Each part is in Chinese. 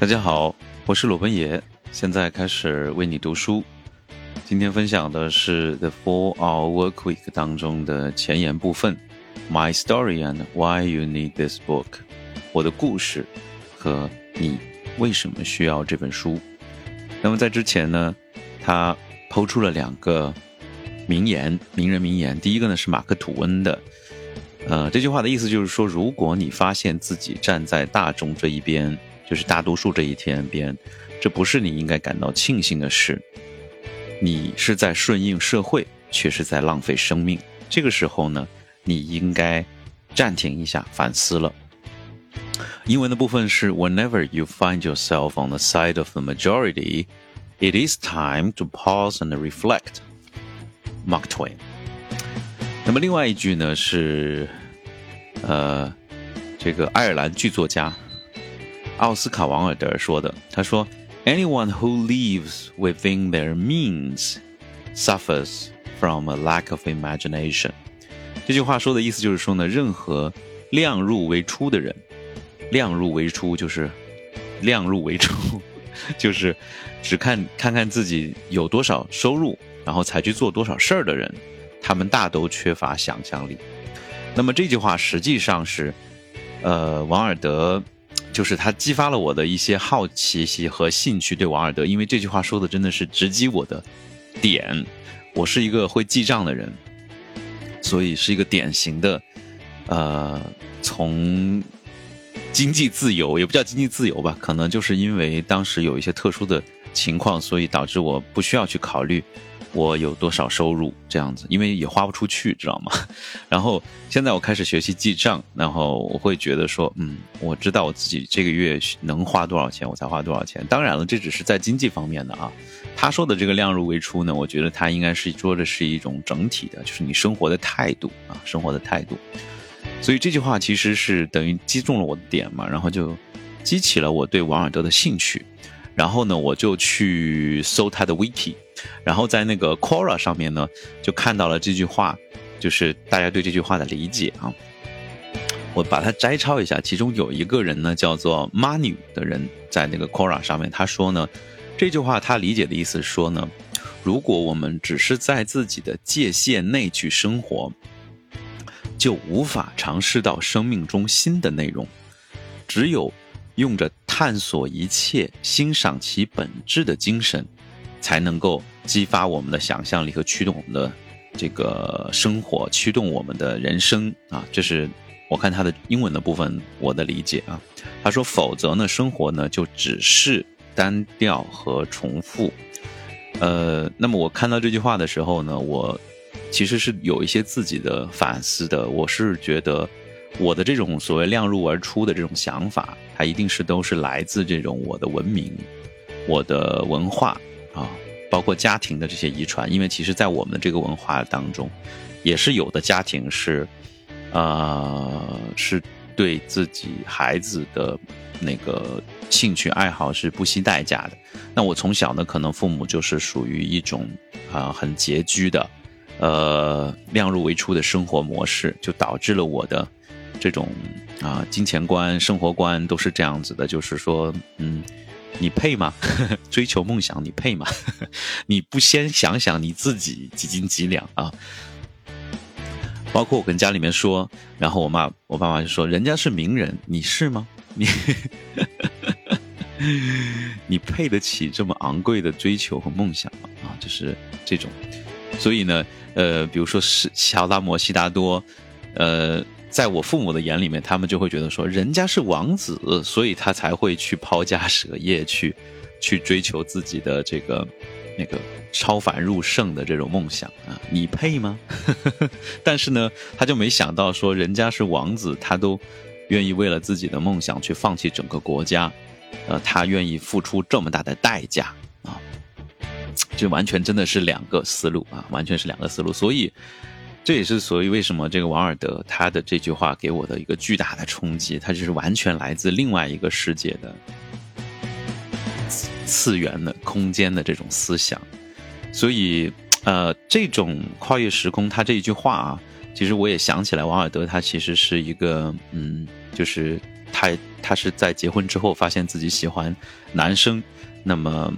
大家好，我是鲁本野，现在开始为你读书。今天分享的是《The Four Hour Work Week》当中的前言部分，My Story and Why You Need This Book，我的故事和你为什么需要这本书。那么在之前呢，他抛出了两个名言，名人名言。第一个呢是马克吐温的，呃，这句话的意思就是说，如果你发现自己站在大众这一边。就是大多数这一天边，这不是你应该感到庆幸的事。你是在顺应社会，却是在浪费生命。这个时候呢，你应该暂停一下，反思了。英文的部分是：Whenever you find yourself on the side of the majority, it is time to pause and reflect. Mark Twain。那么另外一句呢是，呃，这个爱尔兰剧作家。奥斯卡·王尔德说的，他说：“Anyone who lives within their means suffers from a lack of imagination。”这句话说的意思就是说呢，任何量入为出的人，量入为出就是量入为出，就是只看看看自己有多少收入，然后才去做多少事儿的人，他们大都缺乏想象力。那么这句话实际上是，呃，王尔德。就是他激发了我的一些好奇心和兴趣，对王尔德，因为这句话说的真的是直击我的点。我是一个会记账的人，所以是一个典型的，呃，从经济自由也不叫经济自由吧，可能就是因为当时有一些特殊的情况，所以导致我不需要去考虑。我有多少收入这样子，因为也花不出去，知道吗？然后现在我开始学习记账，然后我会觉得说，嗯，我知道我自己这个月能花多少钱，我才花多少钱。当然了，这只是在经济方面的啊。他说的这个量入为出呢，我觉得他应该是说的是一种整体的，就是你生活的态度啊，生活的态度。所以这句话其实是等于击中了我的点嘛，然后就激起了我对王尔德的兴趣。然后呢，我就去搜他的 wiki，然后在那个 Quora 上面呢，就看到了这句话，就是大家对这句话的理解啊。我把它摘抄一下，其中有一个人呢叫做 Manu 的人，在那个 Quora 上面，他说呢，这句话他理解的意思说呢，如果我们只是在自己的界限内去生活，就无法尝试到生命中新的内容，只有。用着探索一切、欣赏其本质的精神，才能够激发我们的想象力和驱动我们的这个生活，驱动我们的人生啊！这是我看他的英文的部分，我的理解啊。他说：“否则呢，生活呢就只是单调和重复。”呃，那么我看到这句话的时候呢，我其实是有一些自己的反思的。我是觉得。我的这种所谓量入而出的这种想法，它一定是都是来自这种我的文明、我的文化啊，包括家庭的这些遗传。因为其实，在我们这个文化当中，也是有的家庭是，呃，是对自己孩子的那个兴趣爱好是不惜代价的。那我从小呢，可能父母就是属于一种啊很拮据的，呃，量入为出的生活模式，就导致了我的。这种啊，金钱观、生活观都是这样子的，就是说，嗯，你配吗？追求梦想，你配吗？你不先想想你自己几斤几两啊？包括我跟家里面说，然后我妈、我爸妈就说，人家是名人，你是吗？你 你配得起这么昂贵的追求和梦想吗？啊，就是这种。所以呢，呃，比如说是乔达摩、悉达多，呃。在我父母的眼里面，他们就会觉得说，人家是王子，所以他才会去抛家舍业，去去追求自己的这个那个超凡入圣的这种梦想啊，你配吗？但是呢，他就没想到说，人家是王子，他都愿意为了自己的梦想去放弃整个国家，呃，他愿意付出这么大的代价啊，这完全真的是两个思路啊，完全是两个思路，所以。这也是所以为什么这个王尔德他的这句话给我的一个巨大的冲击，他就是完全来自另外一个世界的次元的空间的这种思想，所以呃，这种跨越时空，他这一句话啊，其实我也想起来，王尔德他其实是一个嗯，就是。他他是在结婚之后发现自己喜欢男生，那么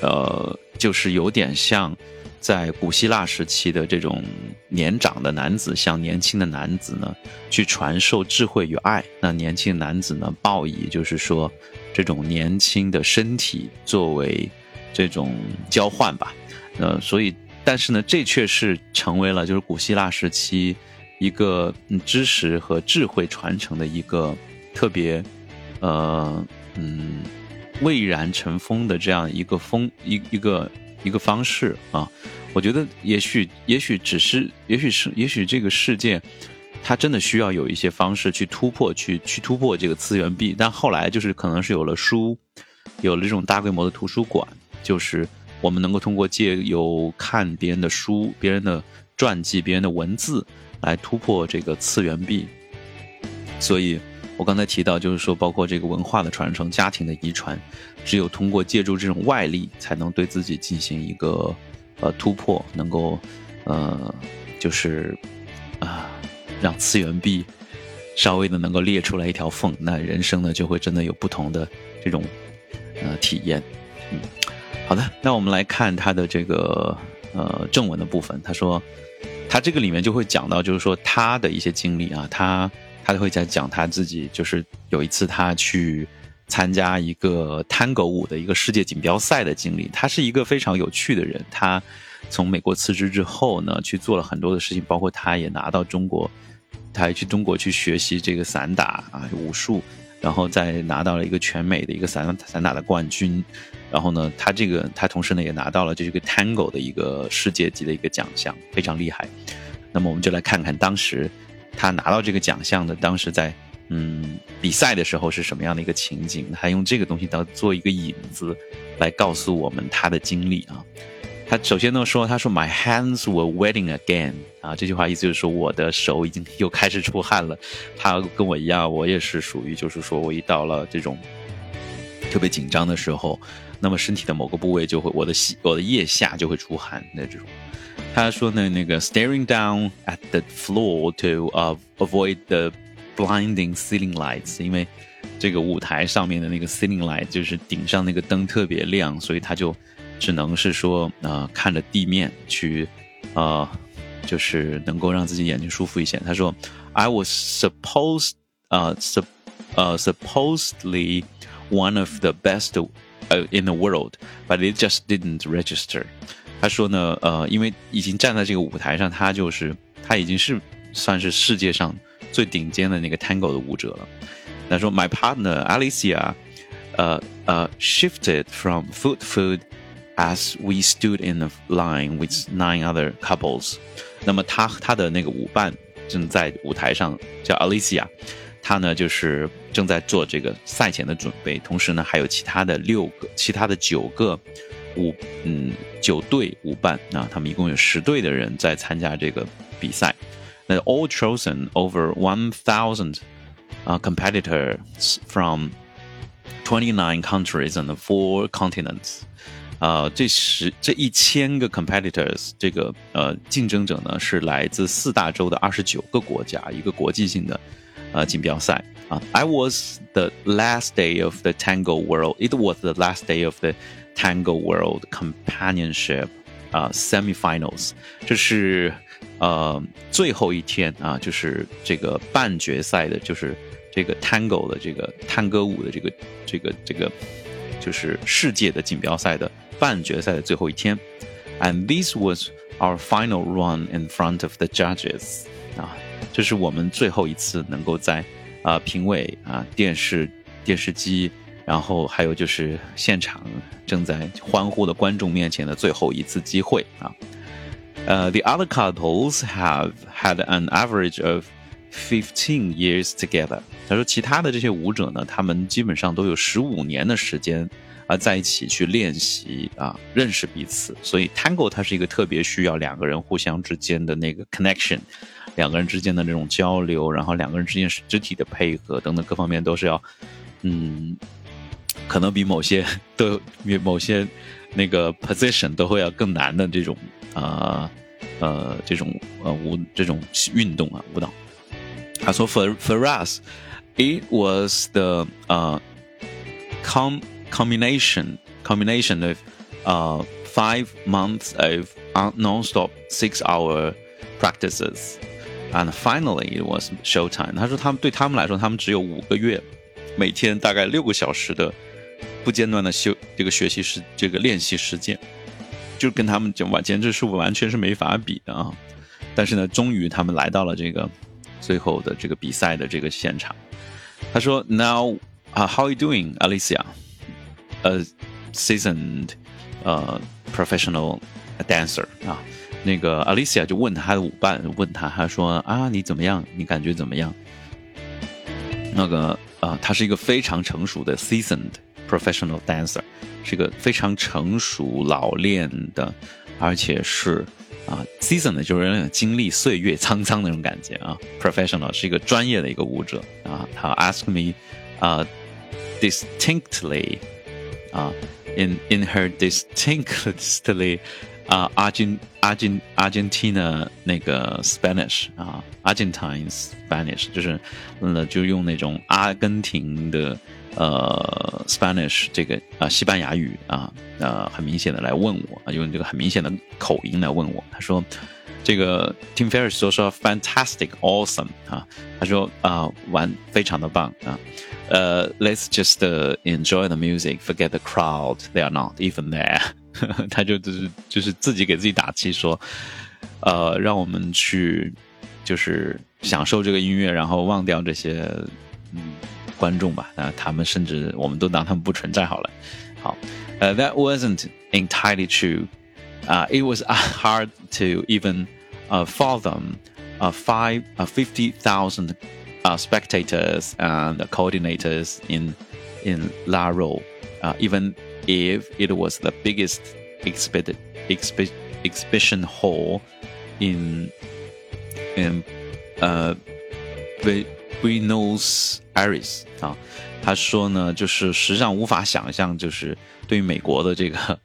呃，就是有点像在古希腊时期的这种年长的男子向年轻的男子呢去传授智慧与爱，那年轻男子呢报以就是说这种年轻的身体作为这种交换吧，呃，所以但是呢，这却是成为了就是古希腊时期。一个知识和智慧传承的一个特别，呃，嗯，蔚然成风的这样一个风一一个一个方式啊，我觉得也许也许只是也许是也许这个世界，它真的需要有一些方式去突破去去突破这个次元壁，但后来就是可能是有了书，有了这种大规模的图书馆，就是我们能够通过借由看别人的书、别人的传记、别人的文字。来突破这个次元壁，所以我刚才提到，就是说，包括这个文化的传承、家庭的遗传，只有通过借助这种外力，才能对自己进行一个呃突破，能够呃就是啊让次元壁稍微的能够裂出来一条缝，那人生呢就会真的有不同的这种呃体验。嗯，好的，那我们来看他的这个呃正文的部分，他说。他这个里面就会讲到，就是说他的一些经历啊，他他就会在讲他自己，就是有一次他去参加一个探戈舞的一个世界锦标赛的经历。他是一个非常有趣的人，他从美国辞职之后呢，去做了很多的事情，包括他也拿到中国，他还去中国去学习这个散打啊武术。然后再拿到了一个全美的一个散散打的冠军，然后呢，他这个他同时呢也拿到了这个 Tango 的一个世界级的一个奖项，非常厉害。那么我们就来看看当时他拿到这个奖项的当时在嗯比赛的时候是什么样的一个情景，他用这个东西当做一个引子来告诉我们他的经历啊。他首先呢说，他说 My hands were wetting again 啊，这句话意思就是说我的手已经又开始出汗了。他跟我一样，我也是属于就是说我一到了这种特别紧张的时候，那么身体的某个部位就会我的我的腋下就会出汗那这种。他说呢，那个 staring down at the floor to uh avoid the blinding ceiling lights，因为这个舞台上面的那个 ceiling light 就是顶上那个灯特别亮，所以他就。只能是说，呃，看着地面去，呃，就是能够让自己眼睛舒服一些。他说，I was supposed，呃，sup，呃，supposedly one of the best，呃，in the world，but it just didn't register。 他说呢，呃，因为已经站在这个舞台上，他就是他已经是算是世界上最顶尖的那个 Tango 的舞者了。他说，My partner Alicia，呃呃，shifted from foot food。As we stood in the line with nine other couples，那么他他的那个舞伴正在舞台上，叫 Alicia，他呢就是正在做这个赛前的准备，同时呢还有其他的六个、其他的九个舞嗯九对舞伴啊，他们一共有十对的人在参加这个比赛。那 all chosen over one thousand 啊 competitors from twenty nine countries and four continents。呃，这十这一千个 competitors，这个呃竞争者呢是来自四大洲的二十九个国家，一个国际性的呃锦标赛啊。I was the last day of the Tango World. It was the last day of the Tango World Companionship 啊 semifinals。这是呃最后一天啊，就是这个半决赛的，就是这个 Tango 的这个探戈舞的这个这个这个就是世界的锦标赛的。半决赛的最后一天，and this was our final run in front of the judges 啊，这是我们最后一次能够在啊评委啊电视电视机， 然后还有就是现场正在欢呼的观众面前的最后一次机会啊。呃，the other couples have had an average of fifteen years together。他说，其他的这些舞者呢，他们基本上都有十五年的时间。啊，在一起去练习啊，认识彼此。所以 Tango 它是一个特别需要两个人互相之间的那个 connection，两个人之间的这种交流，然后两个人之间肢体的配合等等各方面都是要，嗯，可能比某些都比某些那个 position 都会要更难的这种啊呃这种呃舞这种运动啊舞蹈。他说 For for us。 it was the uh com combination combination of uh five months of non-stop six-hour practices. And finally, it was showtime. 他说，他们对他们来说，他们只有五个月，每天大概六个小时的 不间断的修这个学习时这个练习时间，就跟他们讲完，简直是完全是没法比的啊！但是呢，终于他们来到了这个最后的这个比赛的这个现场。他说：“Now, uh, how are you doing, Alicia? A seasoned, uh, professional dancer 啊。”那个 Alicia 就问他的舞伴，问他，他说啊，你怎么样？你感觉怎么样？那个啊，他是一个非常成熟的 seasoned professional dancer，是一个非常成熟老练的，而且是啊 seasoned 就是那种经历岁月沧桑那种感觉啊。professional 是一个专业的一个舞者啊。他 ask me 啊 distinctly 啊 in in her distinctly 啊，阿根阿根阿根廷的那个 Spanish 啊，Argentine Spanish 就是呃，就用那种阿根廷的 呃 Spanish 这个啊西班牙语啊呃很明显的来问我啊，用这个很明显的口音来问我。他说这个 Tim Ferriss 说说 fantastic awesome 啊，他说啊玩非常的棒啊，呃 Let's just enjoy the music, forget the crowd, they are not even there。他就就是就是自己给自己打气说，呃，让我们去就是享受这个音乐，然后忘掉这些嗯观众吧。啊，他们甚至我们都当他们不存在好了。好，呃，That wasn't entirely true. Uh, it was hard to even uh, fathom uh, five uh, fifty thousand uh, spectators and coordinators in in La Ro, uh, even if it was the biggest exhibit, exhibit, exhibition hall in in uh Buenos Aires 啊，他说呢，就是实际上无法想象，就是对于美国的这个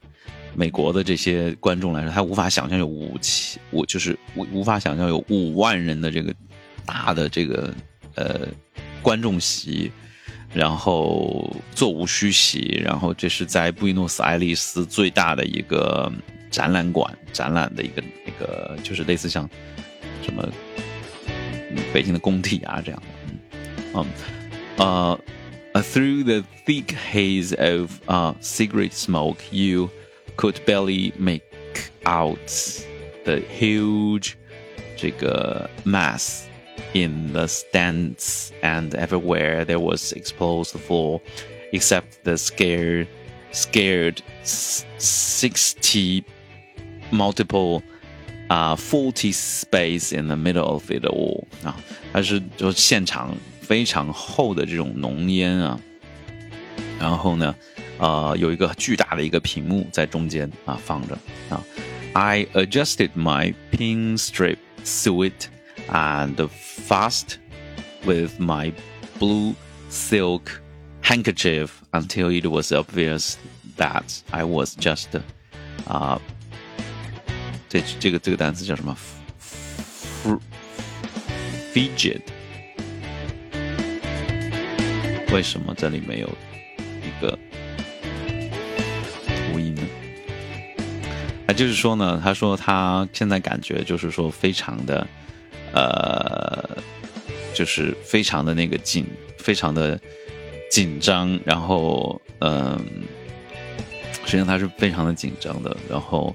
美国的这些观众来说，他无法想象有五千，我就是无无法想象有五万人的这个大的这个呃观众席。然后座无虚席，然后这是在布宜诺斯艾利斯最大的一个展览馆展览的一个那个，就是类似像什么北京的工体啊这样的，嗯，呃，through the thick haze of uh cigarette smoke, you could barely make out the huge 这个 mass in the stands and everywhere there was exposed floor, except the scared, scared sixty multiple uh, 40 space in the middle of it all 啊，它是就现场 非常厚的这种浓烟啊，然后呢，呃，有一个巨大的一个屏幕在中间啊放着啊。I adjusted my pinstripe suit and fast with my blue silk handkerchief until it was obvious that I was just 啊、uh,，这这个这个单词叫什么？fidget。 为什么这里没有一个读音呢？啊，就是说呢，他说他现在感觉就是说非常的。呃，就是非常的那个紧，非常的紧张，然后嗯，实际上他是非常的紧张的，然后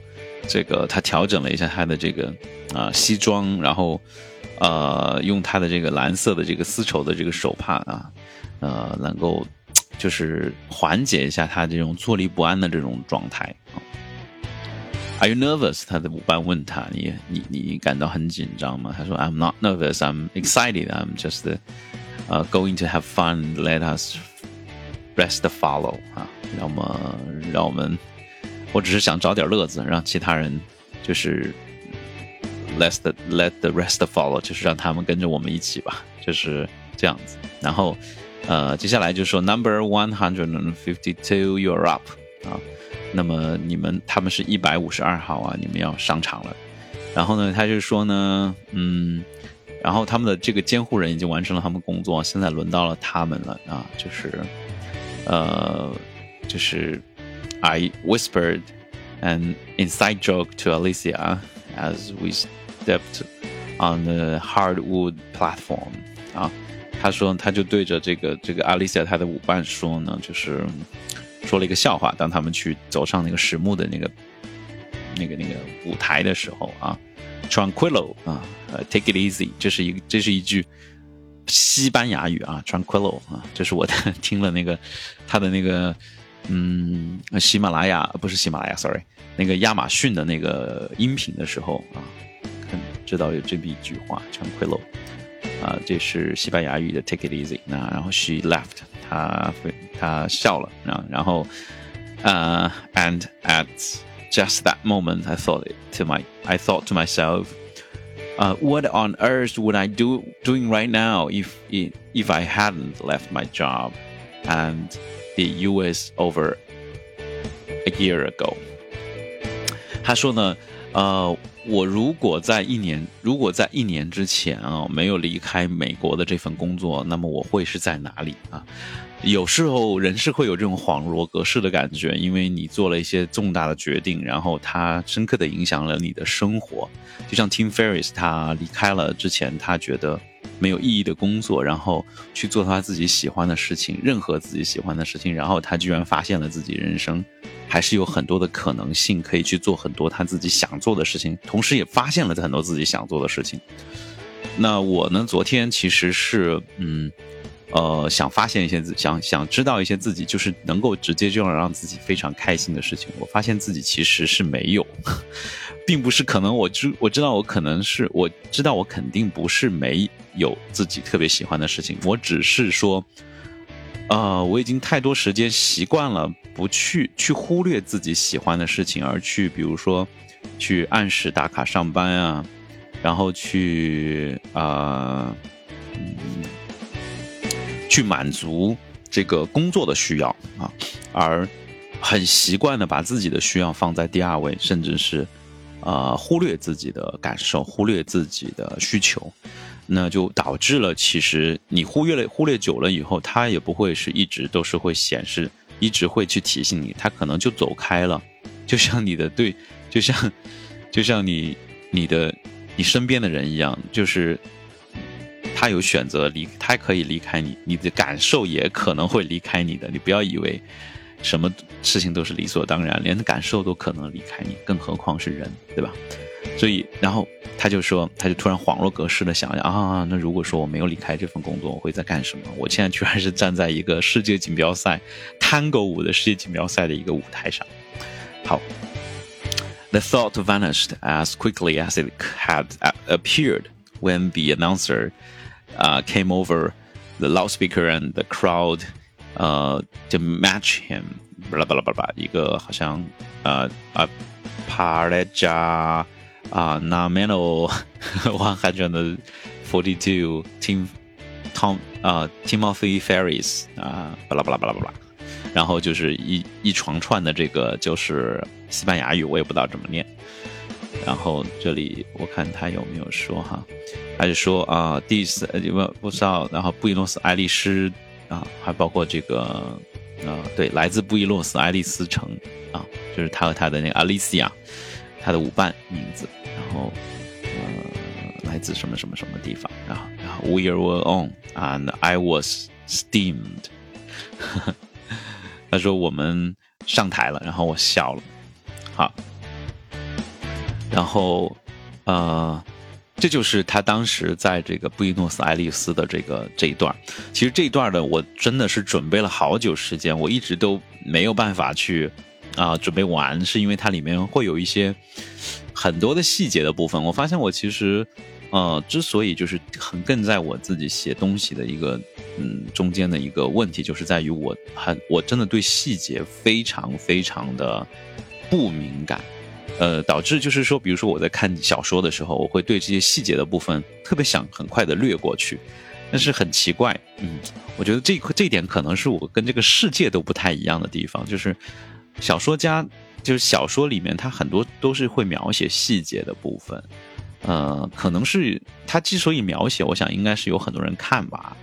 这个他调整了一下他的这个啊西装，然后呃用他的这个蓝色的这个丝绸的这个手帕啊，呃能够就是缓解一下他这种坐立不安的这种状态啊。Are you nervous？他的舞伴问他：“你你你感到很紧张吗？”他说：“I'm not nervous. I'm excited. I'm just, uh, going to have fun. Let us rest follow 啊，让我们让我们，我只是想找点乐子，让其他人就是 let the let the rest follow，就是让他们跟着我们一起吧，就是这样子。然后，呃，接下来就说 Number one hundred and fifty two, you're up 啊。”那么你们他们是一百五十二号啊，你们要上场了。然后呢，他就说呢，嗯，然后他们的这个监护人已经完成了他们工作，现在轮到了他们了啊，就是呃，就是 I whispered an inside joke to Alicia as we stepped on the hardwood platform 啊，他说他就对着这个这个 Alicia 他的舞伴说呢，就是说了一个笑话，当他们去走上那个实木的那个那个那个舞台的时候啊。Tranquilo 啊，呃，Take it easy，这是一这是一句西班牙语啊，Tranquilo 啊，这是我听了那个他的那个 嗯喜马拉雅不是喜马拉雅，sorry，那个亚马逊的那个音频的时候啊，看知道有这么一句话，Tranquilo 啊，这是西班牙语的 Take it easy，那然后 She left，他他笑了啊，然后呃，and at just that moment, I thought to my I thought to myself, uh, what on earth would I do doing right now if if I hadn't left my job and the U.S. over a year ago？他说呢，呃，我如果在一年，如果在一年之前啊，没有离开美国的这份工作，那么我会是在哪里啊？有时候人是会有这种恍若隔世的感觉，因为你做了一些重大的决定，然后它深刻的影响了你的生活。就像 Tim Ferriss，他离开了之前他觉得没有意义的工作，然后去做他自己喜欢的事情，任何自己喜欢的事情，然后他居然发现了自己人生还是有很多的可能性，可以去做很多他自己想做的事情，同时也发现了很多自己想做的事情。那我呢，昨天其实是嗯。呃，想发现一些自，想想知道一些自己，就是能够直接就能让自己非常开心的事情。我发现自己其实是没有，并不是可能我知我知道我可能是我知道我肯定不是没有自己特别喜欢的事情，我只是说，呃，我已经太多时间习惯了不去去忽略自己喜欢的事情，而去比如说去按时打卡上班啊，然后去啊，嗯。去满足这个工作的需要啊，而很习惯的把自己的需要放在第二位，甚至是啊忽略自己的感受，忽略自己的需求，那就导致了其实你忽略了忽略久了以后，它也不会是一直都是会显示，一直会去提醒你，它可能就走开了，就像你的对，就像就像你你的你身边的人一样，就是。他有选择离，他可以离开你，你的感受也可能会离开你的。你不要以为什么事情都是理所当然，连感受都可能离开你，更何况是人，对吧？所以，然后他就说，他就突然恍若隔世的想想啊，那如果说我没有离开这份工作，我会在干什么？我现在居然是站在一个世界锦标赛探戈舞的世界锦标赛的一个舞台上。好，The thought vanished as quickly as it had appeared when the announcer. uh, came over the loudspeaker and the crowd uh, to match him，巴拉巴拉巴拉，一个好像呃啊，Pareja 啊，Nameno 啊，那 Mano One hundred forty two Tim Tom 啊，Timothy Ferris 啊，巴拉巴拉巴拉巴拉，然后就是一一长串的这个就是西班牙语，我也不知道怎么念。然后这里我看他有没有说哈，他就说啊，第四不不知道，然后布宜诺斯艾利斯啊，还包括这个啊，对，来自布宜诺斯艾利斯城啊，就是他和他的那个 Alicia，他的舞伴名字，然后呃，来自什么什么什么地方，然后然后 We were on and I was steamed，他说我们上台了，然后我笑了，好。然后，呃，这就是他当时在这个布宜诺斯艾利斯的这个这一段。其实这一段呢，我真的是准备了好久时间，我一直都没有办法去啊准备完，是因为它里面会有一些很多的细节的部分。我发现我其实，呃，之所以就是很更在我自己写东西的一个嗯中间的一个问题，就是在于我很我真的对细节非常非常的不敏感。呃，导致就是说，比如说我在看小说的时候，我会对这些细节的部分特别想很快的略过去，但是很奇怪，嗯，我觉得这这一点可能是我跟这个世界都不太一样的地方，就是小说家，就是小说里面他很多都是会描写细节的部分，呃，可能是他之所以描写，我想应该是有很多人看吧，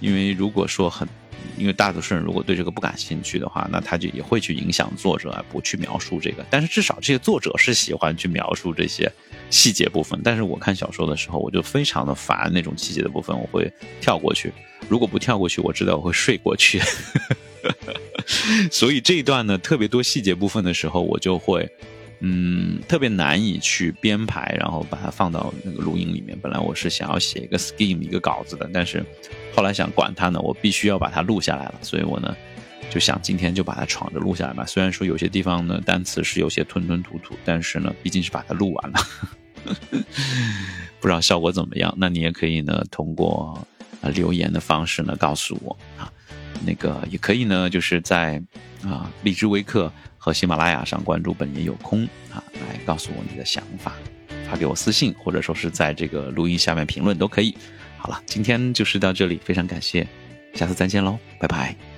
因为如果说很。因为大多数人如果对这个不感兴趣的话，那他就也会去影响作者，不去描述这个。但是至少这些作者是喜欢去描述这些细节部分。但是我看小说的时候，我就非常的烦那种细节的部分，我会跳过去。如果不跳过去，我知道我会睡过去。所以这一段呢，特别多细节部分的时候，我就会。嗯，特别难以去编排，然后把它放到那个录音里面。本来我是想要写一个 scheme 一个稿子的，但是后来想管它呢，我必须要把它录下来了。所以我呢就想今天就把它闯着录下来吧。虽然说有些地方呢单词是有些吞吞吐吐，但是呢毕竟是把它录完了，不知道效果怎么样。那你也可以呢通过留言的方式呢告诉我啊，那个也可以呢就是在啊荔枝微课。和喜马拉雅上关注本爷有空啊，来告诉我你的想法，发给我私信，或者说是在这个录音下面评论都可以。好了，今天就是到这里，非常感谢，下次再见喽，拜拜。